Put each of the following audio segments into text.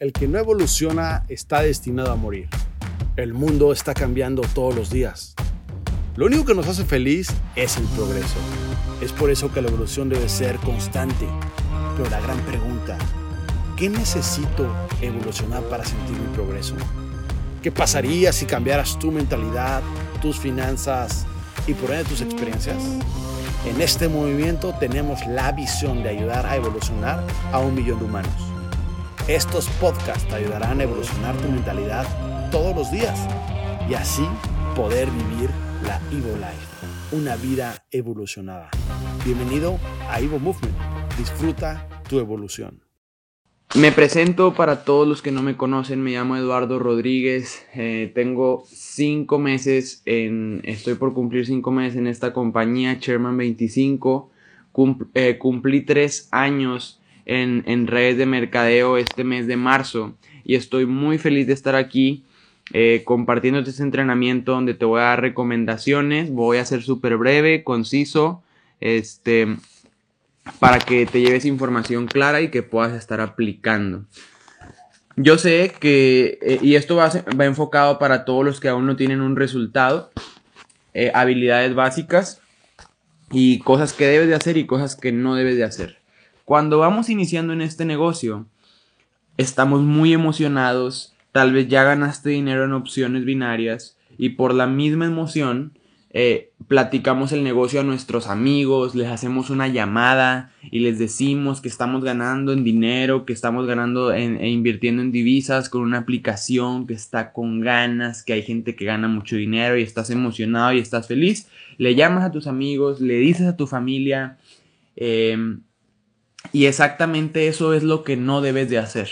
El que no evoluciona está destinado a morir. El mundo está cambiando todos los días. Lo único que nos hace feliz es el progreso. Es por eso que la evolución debe ser constante. Pero la gran pregunta, ¿qué necesito evolucionar para sentir mi progreso? ¿Qué pasaría si cambiaras tu mentalidad, tus finanzas y por ende tus experiencias? En este movimiento tenemos la visión de ayudar a evolucionar a un millón de humanos. Estos podcasts te ayudarán a evolucionar tu mentalidad todos los días y así poder vivir la Evo Life, una vida evolucionada. Bienvenido a Evo Movement. Disfruta tu evolución. Me presento para todos los que no me conocen, me llamo Eduardo Rodríguez, eh, tengo cinco meses, en, estoy por cumplir cinco meses en esta compañía, Chairman 25, eh, cumplí tres años en, redes de mercadeo este mes de marzo y estoy muy feliz de estar aquí eh, compartiendo este entrenamiento donde te voy a dar recomendaciones, voy a ser súper breve, conciso, este para que te lleves información clara y que puedas estar aplicando. Yo sé que, eh, y esto va, va, enfocado para todos los que aún no tienen un resultado, eh, habilidades básicas y cosas que debes de hacer y cosas que no debes de hacer. Cuando vamos iniciando en este negocio, estamos muy emocionados, tal vez ya ganaste dinero en opciones binarias y por la misma emoción eh, platicamos el negocio a nuestros amigos, les hacemos una llamada y les decimos que estamos ganando en dinero, que estamos ganando e invirtiendo en divisas con una aplicación que está con ganas, que hay gente que gana mucho dinero y estás emocionado y estás feliz. Le llamas a tus amigos, le dices a tu familia em, y exactamente eso es lo que no debes de hacer.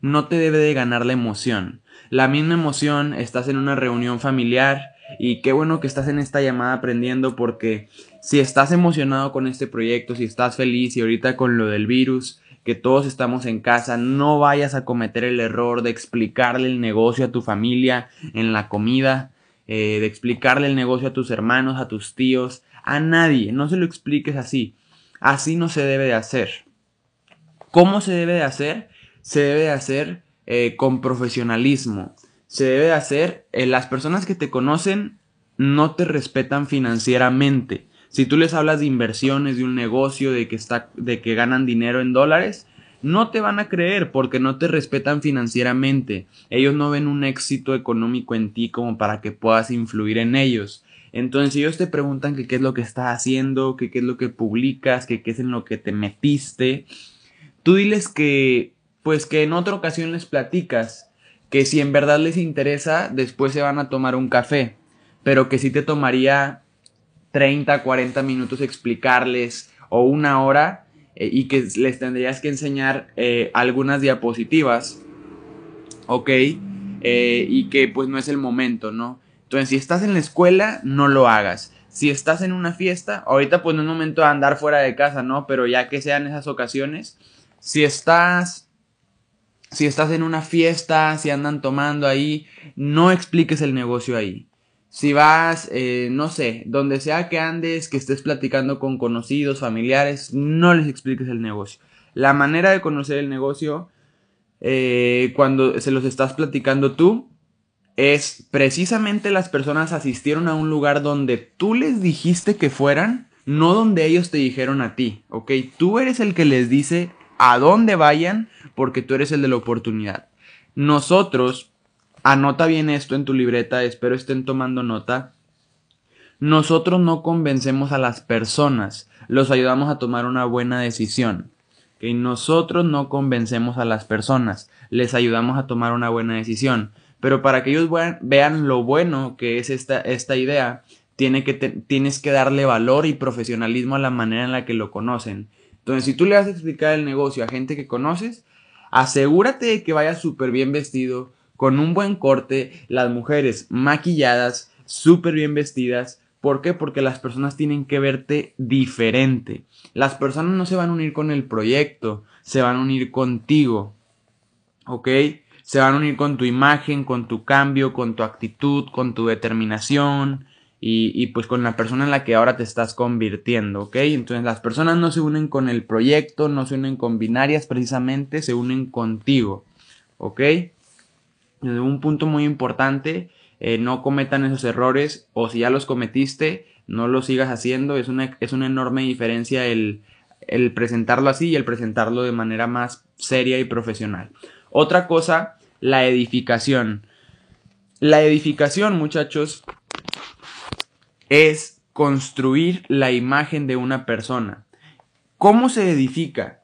No te debe de ganar la emoción. La misma emoción, estás en una reunión familiar, y qué bueno que estás en esta llamada aprendiendo porque si estás emocionado con este proyecto, si estás feliz y ahorita con lo del virus, que todos estamos en casa, no vayas a cometer el error de explicarle el negocio a tu familia en la comida, eh, de explicarle el negocio a tus hermanos, a tus tíos, a nadie, no se lo expliques así. Así no se debe de hacer. ¿Cómo se debe de hacer? Se debe de hacer eh, con profesionalismo se debe hacer, eh, las personas que te conocen no te respetan financieramente. Si tú les hablas de inversiones, de un negocio, de que, está, de que ganan dinero en dólares, no te van a creer porque no te respetan financieramente. Ellos no ven un éxito económico en ti como para que puedas influir en ellos. Entonces, si ellos te preguntan qué es lo que estás haciendo, qué es lo que publicas, qué es en lo que te metiste, tú diles que, pues que en otra ocasión les platicas que si en verdad les interesa, después se van a tomar un café, pero que si te tomaría 30, 40 minutos explicarles o una hora eh, y que les tendrías que enseñar eh, algunas diapositivas, ¿ok? Eh, y que pues no es el momento, ¿no? Entonces, si estás en la escuela, no lo hagas. Si estás en una fiesta, ahorita pues no es momento de andar fuera de casa, ¿no? Pero ya que sean esas ocasiones, si estás si estás en una fiesta, si andan tomando ahí, no expliques el negocio ahí. Si vas, eh, no sé, donde sea que andes, que estés platicando con conocidos, familiares, no les expliques el negocio. La manera de conocer el negocio, eh, cuando se los estás platicando tú, es precisamente las personas asistieron a un lugar donde tú les dijiste que fueran, no donde ellos te dijeron a ti, ¿ok? Tú eres el que les dice a dónde vayan porque tú eres el de la oportunidad. Nosotros, anota bien esto en tu libreta, espero estén tomando nota. Nosotros no convencemos a las personas, los ayudamos a tomar una buena decisión. Que nosotros no convencemos a las personas, les ayudamos a tomar una buena decisión. Pero para que ellos vean lo bueno que es esta, esta idea, tiene que tienes que darle valor y profesionalismo a la manera en la que lo conocen. Entonces, si tú le vas a explicar el negocio a gente que conoces, asegúrate de que vaya súper bien vestido, con un buen corte, las mujeres maquilladas, súper bien vestidas. ¿Por qué? Porque las personas tienen que verte diferente. Las personas no se van a unir con el proyecto, se van a unir contigo. ¿Ok? Se van a unir con tu imagen, con tu cambio, con tu actitud, con tu determinación, y, pues con la persona en la que ahora te estás convirtiendo, ¿ok? Entonces las personas no se unen con el proyecto, no se unen con binarias precisamente, se unen contigo, ¿ok? Un punto muy importante, eh, no cometan esos errores o si ya los cometiste, no lo sigas haciendo. Es una, es una enorme diferencia el, el presentarlo así y el presentarlo de manera más seria y profesional. Otra cosa, la edificación. La edificación, muchachos, es construir la imagen de una persona. ¿Cómo se edifica?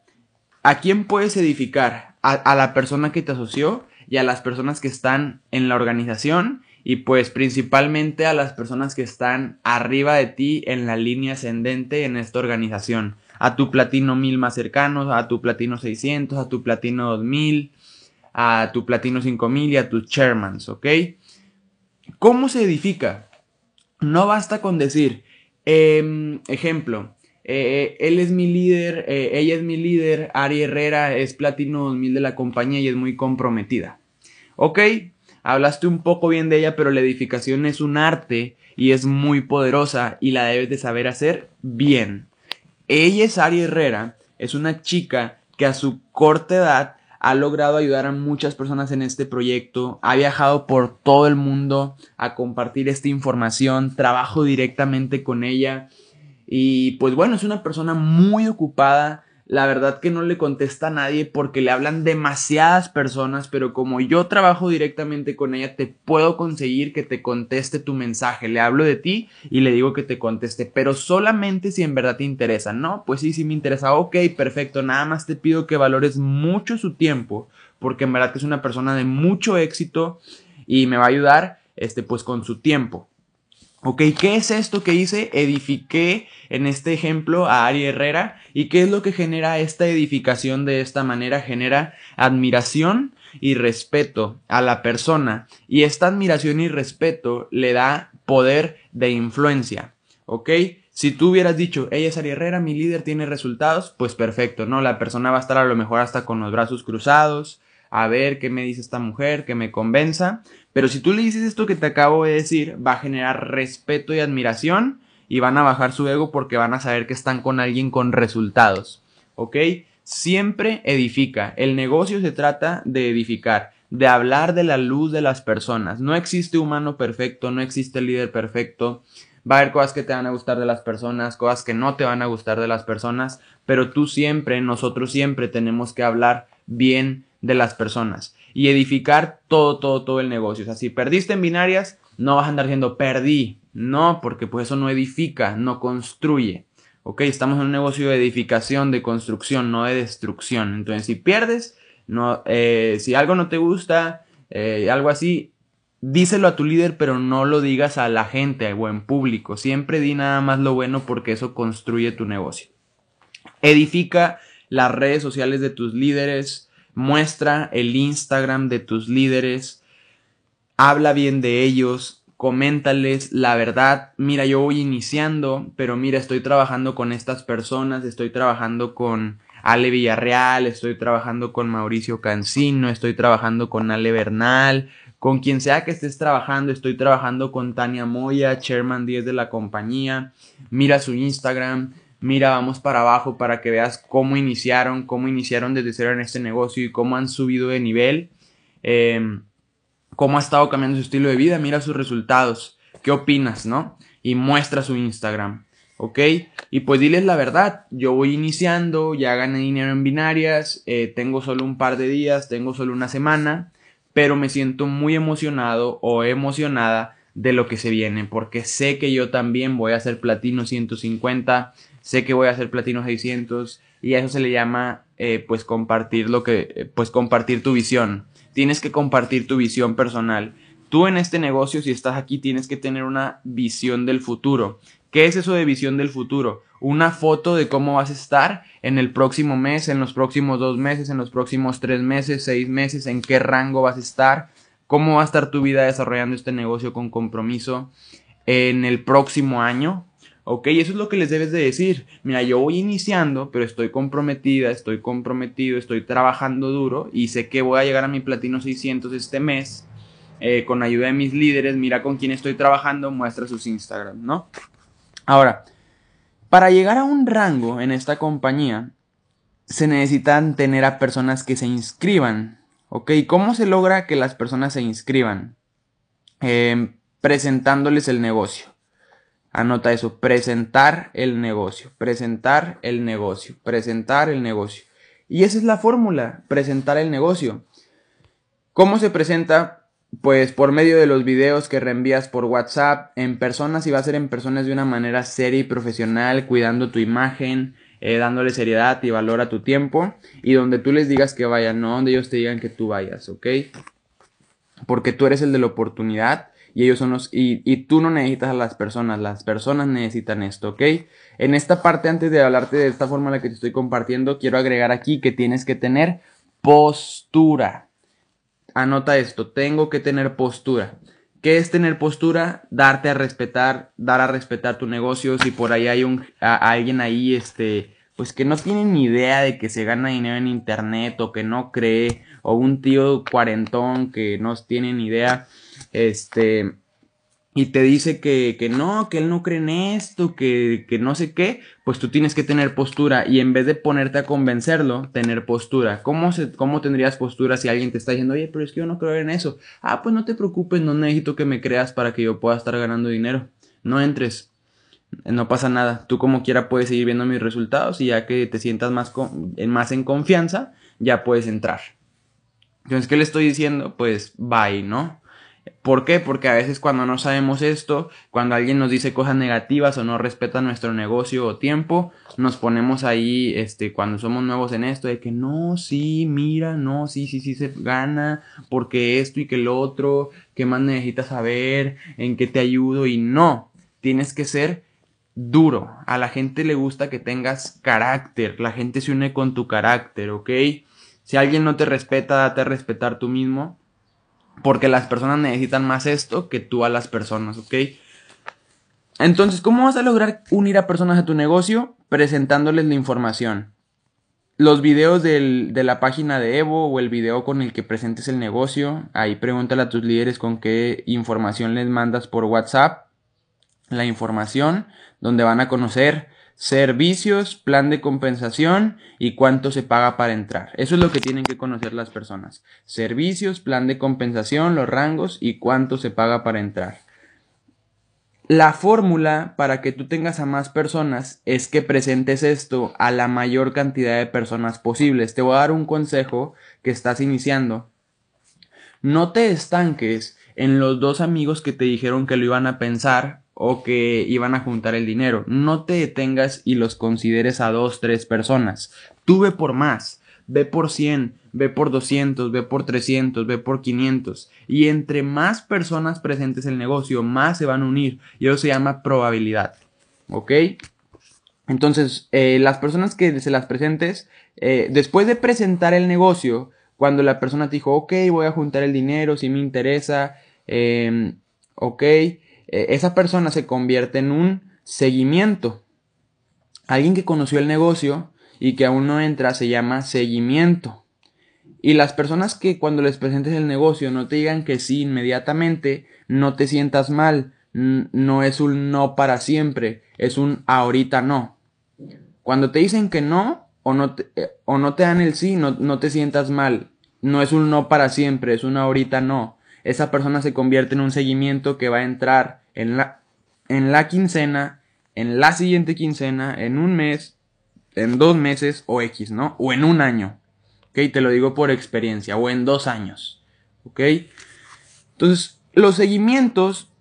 ¿A quién puedes edificar? A, la persona que te asoció y a las personas que están en la organización y pues principalmente a las personas que están arriba de ti en la línea ascendente en esta organización. A tu platino 1000 más cercanos, a tu platino 600, a tu platino 2000, a tu platino 5000 y a tus chairmans, ¿ok? ¿Cómo se edifica? No basta con decir, em, ejemplo, eh, él es mi líder, eh, ella es mi líder, Ari Herrera es platino 2000 de la compañía y es muy comprometida. Ok, hablaste un poco bien de ella, pero la edificación es un arte y es muy poderosa y la debes de saber hacer bien. Ella es Ari Herrera, es una chica que a su corta edad ha logrado ayudar a muchas personas en este proyecto, ha viajado por todo el mundo a compartir esta información, trabajo directamente con ella. Y pues bueno, es una persona muy ocupada, la verdad que no le contesta a nadie porque le hablan demasiadas personas, pero como yo trabajo directamente con ella, te puedo conseguir que te conteste tu mensaje. Le hablo de ti y le digo que te conteste, pero solamente si en verdad te interesa. No, pues sí, sí me interesa. Ok, perfecto. Nada más te pido que valores mucho su tiempo, porque en verdad que es una persona de mucho éxito y me va a ayudar, este, pues con su tiempo. Ok, ¿qué es esto que hice? Edifiqué en este ejemplo a Ari Herrera. ¿Y qué es lo que genera esta edificación de esta manera? Genera admiración y respeto a la persona. Y esta admiración y respeto le da poder de influencia. ¿Ok? Si tú hubieras dicho, ella es Ari Herrera, mi líder tiene resultados, pues perfecto, ¿no? La persona va a estar a lo mejor hasta con los brazos cruzados, a ver qué me dice esta mujer, que me convenza. Pero si tú le dices esto que te acabo de decir, va a generar respeto y admiración y van a bajar su ego porque van a saber que están con alguien con resultados. ¿Ok? Siempre edifica. El negocio se trata de edificar, de hablar de la luz de las personas. No existe humano perfecto, no existe líder perfecto. Va a haber cosas que te van a gustar de las personas, cosas que no te van a gustar de las personas, pero tú siempre, nosotros siempre tenemos que hablar bien de las personas y edificar todo, todo, todo el negocio. O sea, si perdiste en binarias, no vas a andar diciendo perdí. No, porque pues eso no edifica, no construye. Ok, estamos en un negocio de edificación, de construcción, no de destrucción. Entonces, si pierdes, no, eh, si algo no te gusta, eh, algo así, díselo a tu líder, pero no lo digas a la gente o en público. Siempre di nada más lo bueno porque eso construye tu negocio. Edifica las redes sociales de tus líderes, muestra el Instagram de tus líderes, habla bien de ellos, coméntales la verdad, mira, yo voy iniciando, pero mira, estoy trabajando con estas personas, estoy trabajando con Ale Villarreal, estoy trabajando con Mauricio Cancino, estoy trabajando con Ale Bernal, con quien sea que estés trabajando, estoy trabajando con Tania Moya, Chairman 10 de la compañía, mira su Instagram, mira, vamos para abajo para que veas cómo iniciaron, cómo iniciaron desde cero en este negocio y cómo han subido de nivel, em, cómo ha estado cambiando su estilo de vida, mira sus resultados, qué opinas, ¿no? Y muestra su Instagram, ¿ok? Y pues diles la verdad, yo voy iniciando, ya gané dinero en binarias, eh, tengo solo un par de días, tengo solo una semana, pero me siento muy emocionado o emocionada de lo que se viene, porque sé que yo también voy a hacer platino 150, sé que voy a hacer platino 600 y a eso se le llama eh, pues compartir lo que eh, pues compartir tu visión. Tienes que compartir tu visión personal. Tú en este negocio si estás aquí tienes que tener una visión del futuro. ¿Qué es eso de visión del futuro? Una foto de cómo vas a estar en el próximo mes, en los próximos dos meses, en los próximos tres meses, seis meses, en qué rango vas a estar, cómo va a estar tu vida desarrollando este negocio con compromiso en el próximo año, Ok, eso es lo que les debes de decir. Mira, yo voy iniciando, pero estoy comprometida, estoy comprometido, estoy trabajando duro y sé que voy a llegar a mi platino 600 este mes eh, con ayuda de mis líderes. Mira con quién estoy trabajando, muestra sus Instagram, ¿no? Ahora, para llegar a un rango en esta compañía, se necesitan tener a personas que se inscriban ¿Ok? ¿Cómo se logra que las personas se inscriban? Em, presentándoles el negocio. Anota eso, presentar el negocio, presentar el negocio, presentar el negocio. Y esa es la fórmula, presentar el negocio. ¿Cómo se presenta? Pues por medio de los videos que reenvías por WhatsApp, en personas y va a ser en personas de una manera seria y profesional, cuidando tu imagen, eh, dándole seriedad y valor a tu tiempo, y donde tú les digas que vayan, no donde ellos te digan que tú vayas, ¿ok? Porque tú eres el de la oportunidad y ellos son los y, y, tú no necesitas a las personas, las personas necesitan esto, ¿ok? En esta parte, antes de hablarte de esta forma en la que te estoy compartiendo, quiero agregar aquí que tienes que tener postura. Anota esto, tengo que tener postura. ¿Qué es tener postura? Darte a respetar, dar a respetar tu negocio. Si por ahí hay un, alguien ahí, este, pues que no tiene ni idea de que se gana dinero en internet o que no cree, o un tío cuarentón que no tiene ni idea este, y te dice que, que, no, que él no cree en esto, que, que, no sé qué, pues tú tienes que tener postura y en vez de ponerte a convencerlo, tener postura. ¿Cómo, ¿Cómo tendrías postura si alguien te está diciendo, oye, pero es que yo no creo en eso? Ah, pues no te preocupes, no necesito que me creas para que yo pueda estar ganando dinero. No entres, no pasa nada. Tú como quiera puedes seguir viendo mis resultados y ya que te sientas más, más en confianza, ya puedes entrar. Entonces, ¿qué le estoy diciendo? Pues bye, ¿no? ¿Por qué? Porque a veces cuando no sabemos esto, cuando alguien nos dice cosas negativas o no respeta nuestro negocio o tiempo, nos ponemos ahí, este, cuando somos nuevos en esto, de que no, sí, mira, no, sí, sí, sí se gana, porque esto y que lo otro, qué más necesitas saber, en qué te ayudo y no, tienes que ser duro. A la gente le gusta que tengas carácter, la gente se une con tu carácter, ¿ok? Si alguien no te respeta, date a respetar tú mismo porque las personas necesitan más esto que tú a las personas, ¿ok? Entonces, ¿cómo vas a lograr unir a personas a tu negocio? Presentándoles la información. Los videos de la página de Evo o el video con el que presentes el negocio, ahí pregúntale a tus líderes con qué información les mandas por WhatsApp. La información donde van a conocer servicios, plan de compensación y cuánto se paga para entrar. Eso es lo que tienen que conocer las personas. Servicios, plan de compensación, los rangos y cuánto se paga para entrar. La fórmula para que tú tengas a más personas es que presentes esto a la mayor cantidad de personas posibles. Te voy a dar un consejo que estás iniciando. No te estanques en los dos amigos que te dijeron que lo iban a pensar o que iban a juntar el dinero. No te detengas y los consideres a dos, tres personas. Tú ve por más. Ve por 100, ve por 200, ve por 300, ve por 500. Y entre más personas presentes el negocio, más se van a unir. Y eso se llama probabilidad. ¿Ok? Entonces, eh, las personas que se las presentes, eh, después de presentar el negocio, cuando la persona te dijo, ok, voy a juntar el dinero, si me interesa, eh, ok, eh, esa persona se convierte en un seguimiento. Alguien que conoció el negocio y que aún no entra se llama seguimiento. Y las personas que cuando les presentes el negocio no te digan que sí inmediatamente, no te sientas mal. No es un no para siempre, es un ahorita no. Cuando te dicen que no o no te, eh, o no te dan el sí, no, no te sientas mal. No es un no para siempre, es un ahorita no esa persona se convierte en un seguimiento que va a entrar en la, en la quincena, en la siguiente quincena, en un mes, en dos meses o X, ¿no? O en un año. ¿Ok? Te lo digo por experiencia. O en dos años. ¿Ok? Entonces, los seguimientos,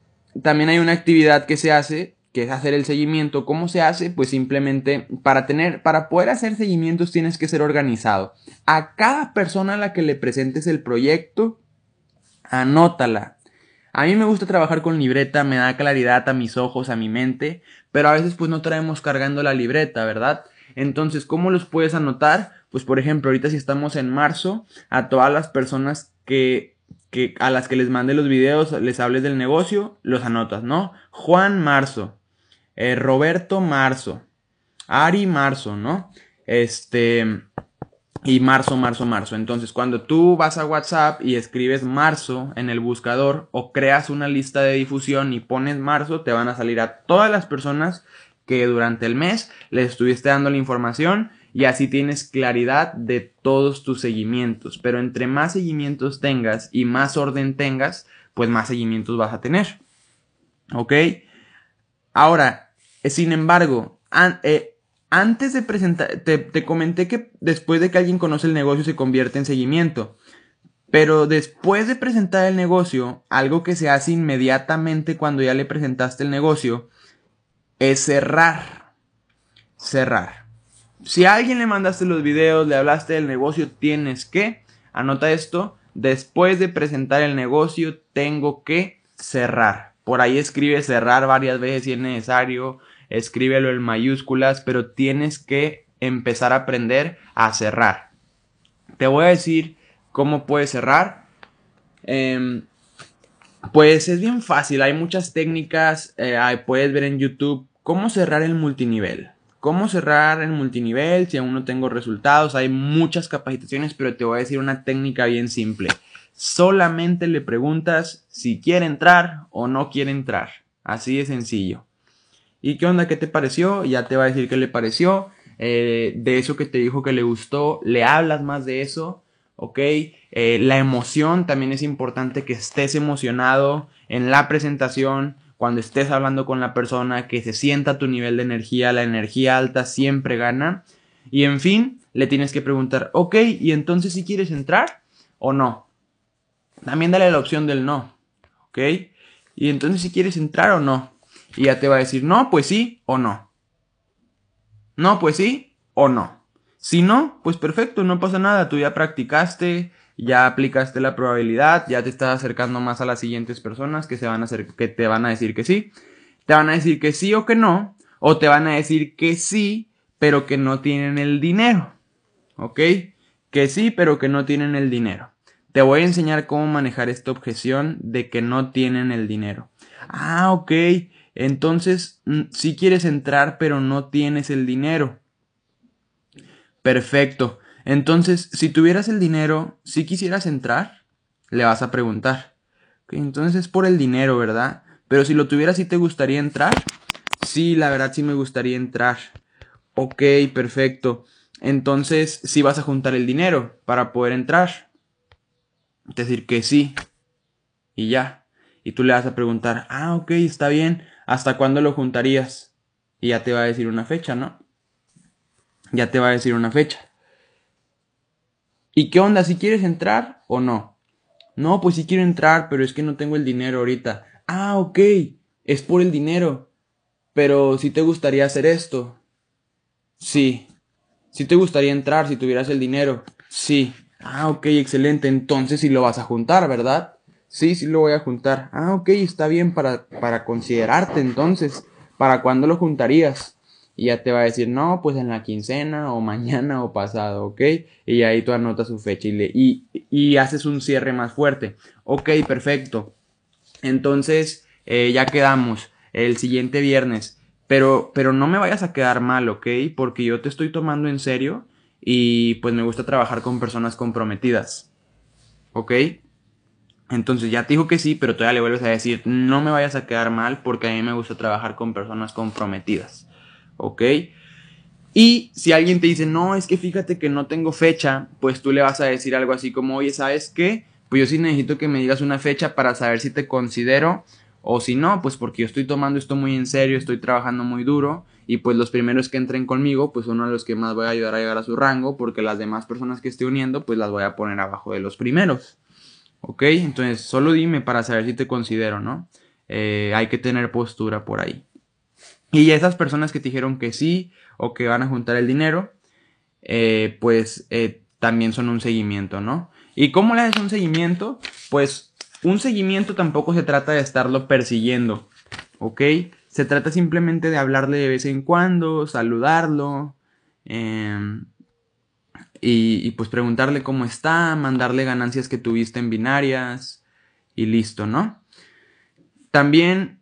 también hay una actividad que se hace, que es hacer el seguimiento. ¿Cómo se hace? Pues simplemente para tener, para poder hacer seguimientos tienes que ser organizado. A cada persona a la que le presentes el proyecto, anótala. A mí me gusta trabajar con libreta, me da claridad a mis ojos, a mi mente, pero a veces pues no traemos cargando la libreta, ¿verdad? Entonces, ¿cómo los puedes anotar? Pues por ejemplo, ahorita si estamos en marzo, a todas las personas que, que a las que les mande los videos, les hables del negocio, los anotas, ¿no? Juan Marzo, eh, Roberto Marzo, Ari Marzo, ¿no? Este, y marzo, marzo, marzo. Entonces, cuando tú vas a WhatsApp y escribes marzo en el buscador o creas una lista de difusión y pones marzo, te van a salir a todas las personas que durante el mes les estuviste dando la información y así tienes claridad de todos tus seguimientos. Pero entre más seguimientos tengas y más orden tengas, pues más seguimientos vas a tener. ¿Ok? Ahora, sin embargo, eh, antes de presentar, te, comenté que después de que alguien conoce el negocio se convierte en seguimiento. Pero después de presentar el negocio, algo que se hace inmediatamente cuando ya le presentaste el negocio es cerrar. Cerrar. Si a alguien le mandaste los videos, le hablaste del negocio, tienes que, anota esto, después de presentar el negocio, tengo que cerrar. Por ahí escribe cerrar varias veces si es necesario, escríbelo en mayúsculas, pero tienes que empezar a aprender a cerrar. Te voy a decir cómo puedes cerrar. Em, pues es bien fácil, hay muchas técnicas, eh, puedes ver en YouTube cómo cerrar el multinivel. Cómo cerrar el multinivel si aún no tengo resultados. Hay muchas capacitaciones, pero te voy a decir una técnica bien simple solamente le preguntas si quiere entrar o no quiere entrar. Así de sencillo. ¿Y qué onda? ¿Qué te pareció? Ya te va a decir qué le pareció. Eh, de eso que te dijo que le gustó, le hablas más de eso. ¿Ok? Eh, la emoción también es importante que estés emocionado en la presentación, cuando estés hablando con la persona, que se sienta tu nivel de energía. La energía alta siempre gana. Y en fin, le tienes que preguntar, ok, ¿y entonces si quieres entrar o no? También dale la opción del no. ¿Ok? Y entonces si quieres entrar o no. Y ya te va a decir no, pues sí o no. No, pues sí o no. Si no, pues perfecto, no pasa nada. Tú ya practicaste, ya aplicaste la probabilidad, ya te estás acercando más a las siguientes personas que, se van a hacer, que te van a decir que sí. Te van a decir que sí o que no. O te van a decir que sí, pero que no tienen el dinero. ¿Ok? Que sí, pero que no tienen el dinero. Te voy a enseñar cómo manejar esta objeción de que no tienen el dinero. Ah, ok. Entonces, mm, si quieres entrar, pero no tienes el dinero. Perfecto. Entonces, si tuvieras el dinero, si quisieras entrar, le vas a preguntar. entonces es por el dinero, ¿verdad? Pero si lo tuvieras, ¿sí te gustaría entrar? Sí, la verdad sí me gustaría entrar. Ok, perfecto. Entonces, si vas a juntar el dinero para poder entrar decir que sí. Y ya. Y tú le vas a preguntar, ah, ok, está bien. ¿Hasta cuándo lo juntarías? Y ya te va a decir una fecha, ¿no? Ya te va a decir una fecha. ¿Y qué onda? ¿Si quieres entrar o no? No, pues sí quiero entrar, pero es que no tengo el dinero ahorita. Ah, ok. Es por el dinero. Pero si te gustaría hacer esto. Sí. Si te gustaría entrar si tuvieras el dinero. Sí. Ah, ok, excelente. Entonces sí lo vas a juntar, ¿verdad? Sí, sí lo voy a juntar. Ah, ok, está bien para, para considerarte entonces. ¿Para cuándo lo juntarías? Y ya te va a decir, no, pues en la quincena o mañana o pasado, ¿ok? Y ahí tú anotas su fecha y, le, y, y haces un cierre más fuerte. Ok, perfecto. Entonces, eh, ya quedamos el siguiente viernes. Pero, pero no me vayas a quedar mal, ¿ok? Porque yo te estoy tomando en serio y pues me gusta trabajar con personas comprometidas. ¿Ok? Entonces ya te dijo que sí, pero todavía le vuelves a decir, no me vayas a quedar mal porque a mí me gusta trabajar con personas comprometidas. ¿Ok? Y si alguien te dice, no, es que fíjate que no tengo fecha, pues tú le vas a decir algo así como, oye, ¿sabes qué? Pues yo sí necesito que me digas una fecha para saber si te considero o si no, pues porque yo estoy tomando esto muy en serio, estoy trabajando muy duro y pues los primeros que entren conmigo, pues uno de los que más voy a ayudar a llegar a su rango, porque las demás personas que esté uniendo, pues las voy a poner abajo de los primeros. ¿Ok? Entonces, solo dime para saber si te considero, ¿no? Eh, hay que tener postura por ahí. Y esas personas que te dijeron que sí o que van a juntar el dinero, eh, pues eh, también son un seguimiento, ¿no? ¿Y cómo le haces un seguimiento? Pues un seguimiento tampoco se trata de estarlo persiguiendo, ¿ok? Se trata simplemente de hablarle de vez en cuando, saludarlo em, y, pues preguntarle cómo está, mandarle ganancias que tuviste en binarias y listo, ¿no? También,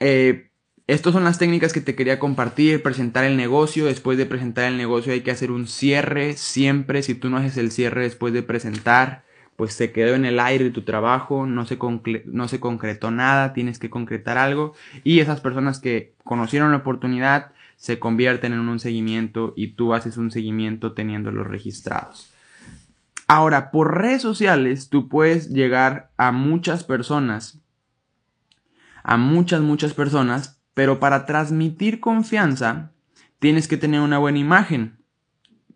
eh, estas son las técnicas que te quería compartir, presentar el negocio, después de presentar el negocio hay que hacer un cierre, siempre. Si tú no haces el cierre después de presentar, pues se quedó en el aire tu trabajo, no se, no se concretó nada, tienes que concretar algo. Y esas personas que conocieron la oportunidad se convierten en un seguimiento y tú haces un seguimiento teniéndolos registrados. Ahora, por redes sociales tú puedes llegar a muchas personas, a muchas, muchas personas, pero para transmitir confianza tienes que tener una buena imagen.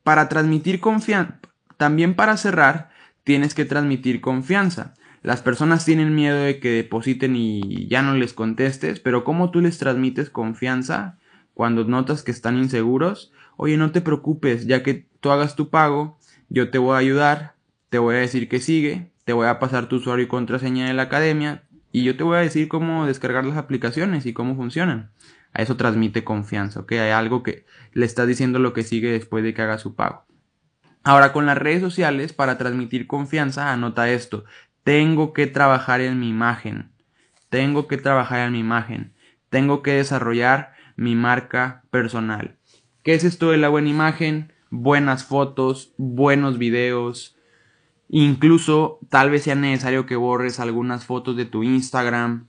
Para transmitir confianza, también para cerrar, tienes que transmitir confianza. Las personas tienen miedo de que depositen y ya no les contestes, pero ¿cómo tú les transmites confianza cuando notas que están inseguros? Oye, no te preocupes, ya que tú hagas tu pago, yo te voy a ayudar, te voy a decir que sigue, te voy a pasar tu usuario y contraseña de la academia y yo te voy a decir cómo descargar las aplicaciones y cómo funcionan. A eso transmite confianza, ¿ok? Hay algo que le está diciendo lo que sigue después de que haga su pago. Ahora, con las redes sociales, para transmitir confianza, anota esto. Tengo que trabajar en mi imagen. Tengo que trabajar en mi imagen. Tengo que desarrollar mi marca personal. ¿Qué es esto de la buena imagen? Buenas fotos, buenos videos. Incluso tal vez sea necesario que borres algunas fotos de tu Instagram.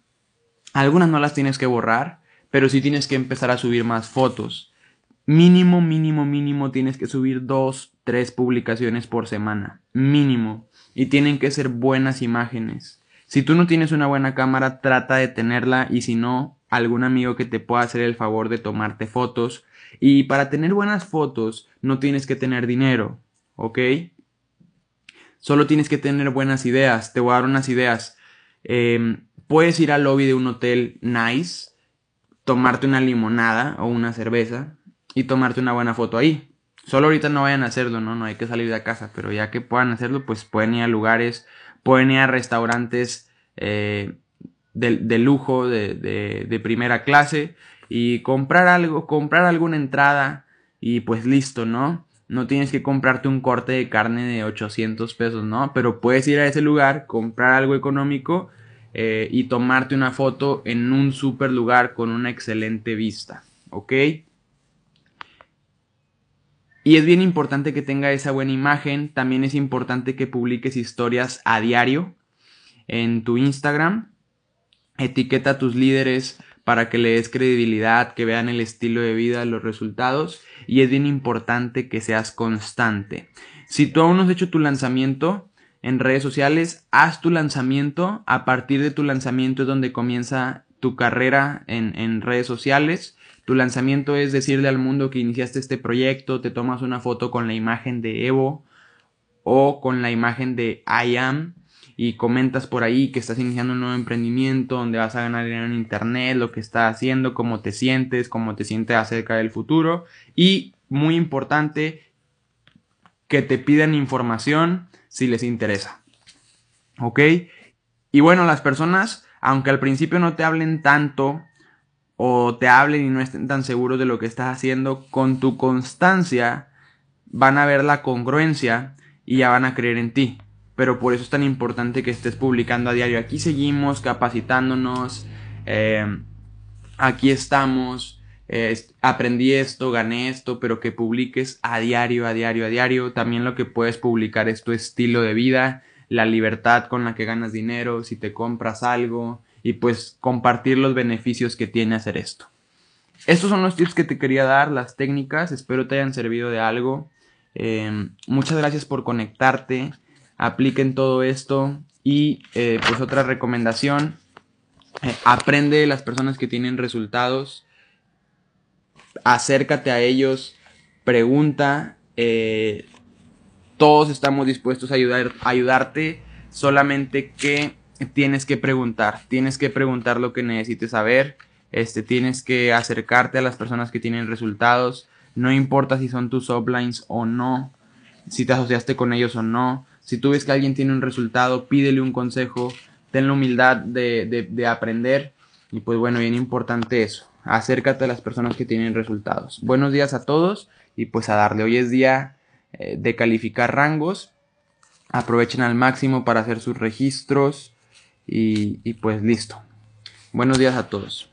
Algunas no las tienes que borrar, pero sí tienes que empezar a subir más fotos. Mínimo, mínimo, mínimo tienes que subir dos, tres publicaciones por semana. Mínimo y tienen que ser buenas imágenes. Si tú no tienes una buena cámara, trata de tenerla y si no, algún amigo que te pueda hacer el favor de tomarte fotos. Y para tener buenas fotos no tienes que tener dinero, ¿ok? Solo tienes que tener buenas ideas. Te voy a dar unas ideas. Em, puedes ir al lobby de un hotel nice, tomarte una limonada o una cerveza y tomarte una buena foto ahí. Solo ahorita no vayan a hacerlo, ¿no? No hay que salir de casa, pero ya que puedan hacerlo, pues pueden ir a lugares, pueden ir a restaurantes eh, de, lujo, de, de, primera clase y comprar algo, comprar alguna entrada y pues listo, ¿no? No tienes que comprarte un corte de carne de 800 pesos, ¿no? Pero puedes ir a ese lugar, comprar algo económico eh, y tomarte una foto en un super lugar con una excelente vista, ¿ok? Y es bien importante que tenga esa buena imagen. También es importante que publiques historias a diario en tu Instagram. Etiqueta a tus líderes para que le des credibilidad, que vean el estilo de vida, los resultados. Y es bien importante que seas constante. Si tú aún no has hecho tu lanzamiento en redes sociales, haz tu lanzamiento. A partir de tu lanzamiento es donde comienza tu carrera en, en redes sociales. Tu lanzamiento es decirle al mundo que iniciaste este proyecto, te tomas una foto con la imagen de Evo o con la imagen de I am y comentas por ahí que estás iniciando un nuevo emprendimiento donde vas a ganar dinero en internet, lo que estás haciendo, cómo te sientes, cómo te sientes acerca del futuro y muy importante que te pidan información si les interesa. ¿Ok? Y bueno, las personas, aunque al principio no te hablen tanto o te hablen y no estén tan seguros de lo que estás haciendo, con tu constancia van a ver la congruencia y ya van a creer en ti. Pero por eso es tan importante que estés publicando a diario. Aquí seguimos capacitándonos, eh, aquí estamos, eh, aprendí esto, gané esto, pero que publiques a diario, a diario, a diario. También lo que puedes publicar es tu estilo de vida, la libertad con la que ganas dinero, si te compras algo, y pues compartir los beneficios que tiene hacer esto. Estos son los tips que te quería dar, las técnicas, espero te hayan servido de algo. Em, muchas gracias por conectarte, apliquen todo esto y eh, pues otra recomendación, eh, aprende de las personas que tienen resultados, acércate a ellos, pregunta, eh, todos estamos dispuestos a, ayudar, ayudarte, solamente que tienes que preguntar, tienes que preguntar lo que necesites saber, este, tienes que acercarte a las personas que tienen resultados, no importa si son tus uplines o no, si te asociaste con ellos o no, si tú ves que alguien tiene un resultado, pídele un consejo, ten la humildad de, de, aprender y pues bueno, bien importante eso, acércate a las personas que tienen resultados. Buenos días a todos y pues a darle, hoy es día eh, de calificar rangos, aprovechen al máximo para hacer sus registros y, y pues listo. Buenos días a todos.